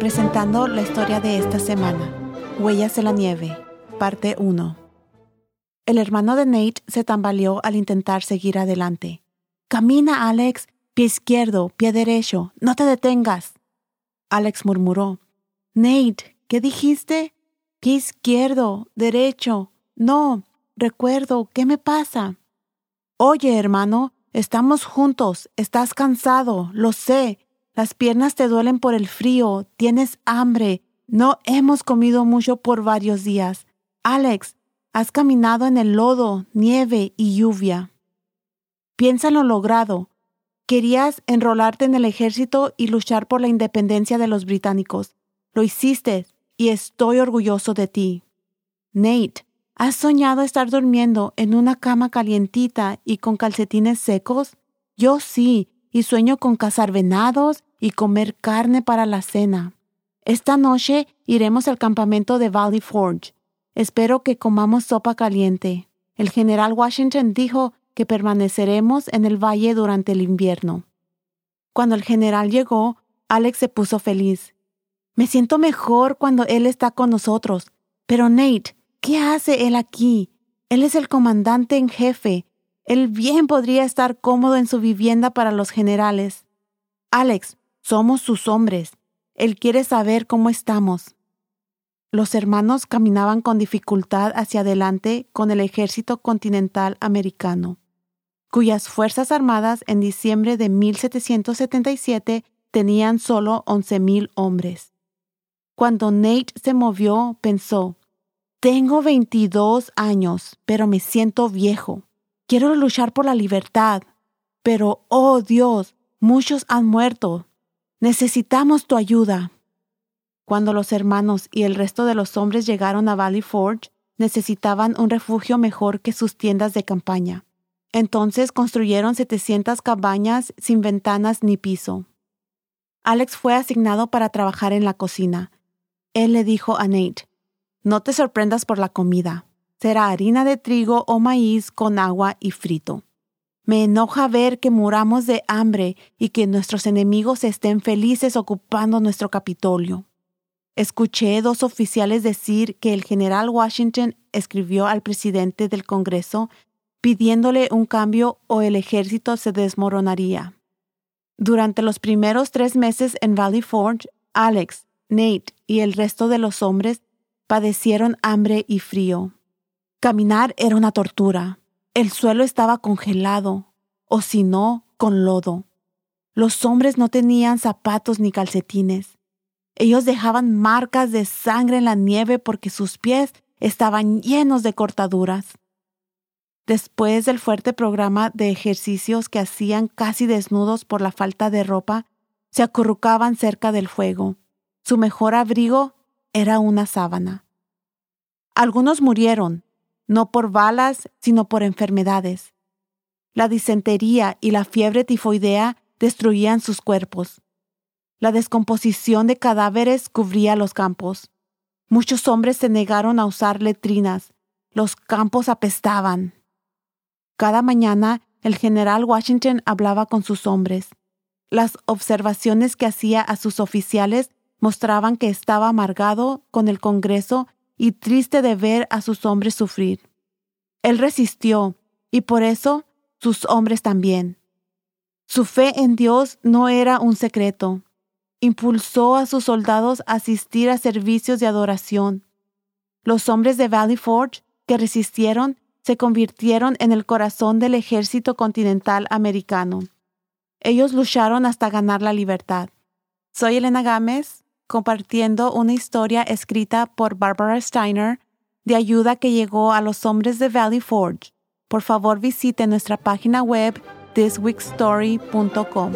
presentando la historia de esta semana, Huellas en la Nieve, parte 1. El hermano de Nate se tambaleó al intentar seguir adelante. Camina, Alex, pie izquierdo, pie derecho, no te detengas. Alex murmuró. Nate, ¿qué dijiste? Pie izquierdo, derecho. No, recuerdo, ¿qué me pasa? Oye, hermano, estamos juntos, estás cansado, lo sé. Las piernas te duelen por el frío, tienes hambre, no hemos comido mucho por varios días. Alex, has caminado en el lodo, nieve y lluvia. Piensa en lo logrado. Querías enrolarte en el ejército y luchar por la independencia de los británicos. Lo hiciste y estoy orgulloso de ti. Nate, ¿Has soñado estar durmiendo en una cama calientita y con calcetines secos? Yo sí, y sueño con cazar venados y comer carne para la cena. Esta noche iremos al campamento de Valley Forge. Espero que comamos sopa caliente. El general Washington dijo que permaneceremos en el valle durante el invierno. Cuando el general llegó, Alex se puso feliz. Me siento mejor cuando él está con nosotros. Pero Nate, ¿Qué hace él aquí? Él es el comandante en jefe. Él bien podría estar cómodo en su vivienda para los generales. Alex, somos sus hombres. Él quiere saber cómo estamos. Los hermanos caminaban con dificultad hacia adelante con el ejército continental americano, cuyas Fuerzas Armadas en diciembre de 1777 tenían solo 11.000 hombres. Cuando Nate se movió, pensó, tengo 22 años, pero me siento viejo. Quiero luchar por la libertad. Pero, oh Dios, muchos han muerto. Necesitamos tu ayuda. Cuando los hermanos y el resto de los hombres llegaron a Valley Forge, necesitaban un refugio mejor que sus tiendas de campaña. Entonces construyeron 700 cabañas sin ventanas ni piso. Alex fue asignado para trabajar en la cocina. Él le dijo a Nate, no te sorprendas por la comida. Será harina de trigo o maíz con agua y frito. Me enoja ver que muramos de hambre y que nuestros enemigos estén felices ocupando nuestro Capitolio. Escuché dos oficiales decir que el general Washington escribió al presidente del Congreso pidiéndole un cambio o el ejército se desmoronaría. Durante los primeros tres meses en Valley Forge, Alex, Nate y el resto de los hombres padecieron hambre y frío. Caminar era una tortura. El suelo estaba congelado, o si no, con lodo. Los hombres no tenían zapatos ni calcetines. Ellos dejaban marcas de sangre en la nieve porque sus pies estaban llenos de cortaduras. Después del fuerte programa de ejercicios que hacían casi desnudos por la falta de ropa, se acurrucaban cerca del fuego. Su mejor abrigo era una sábana. Algunos murieron, no por balas, sino por enfermedades. La disentería y la fiebre tifoidea destruían sus cuerpos. La descomposición de cadáveres cubría los campos. Muchos hombres se negaron a usar letrinas. Los campos apestaban. Cada mañana el general Washington hablaba con sus hombres. Las observaciones que hacía a sus oficiales mostraban que estaba amargado con el Congreso y triste de ver a sus hombres sufrir. Él resistió, y por eso sus hombres también. Su fe en Dios no era un secreto. Impulsó a sus soldados a asistir a servicios de adoración. Los hombres de Valley Forge que resistieron se convirtieron en el corazón del ejército continental americano. Ellos lucharon hasta ganar la libertad. Soy Elena Gámez compartiendo una historia escrita por Barbara Steiner de ayuda que llegó a los hombres de Valley Forge. Por favor visite nuestra página web thisweekstory.com.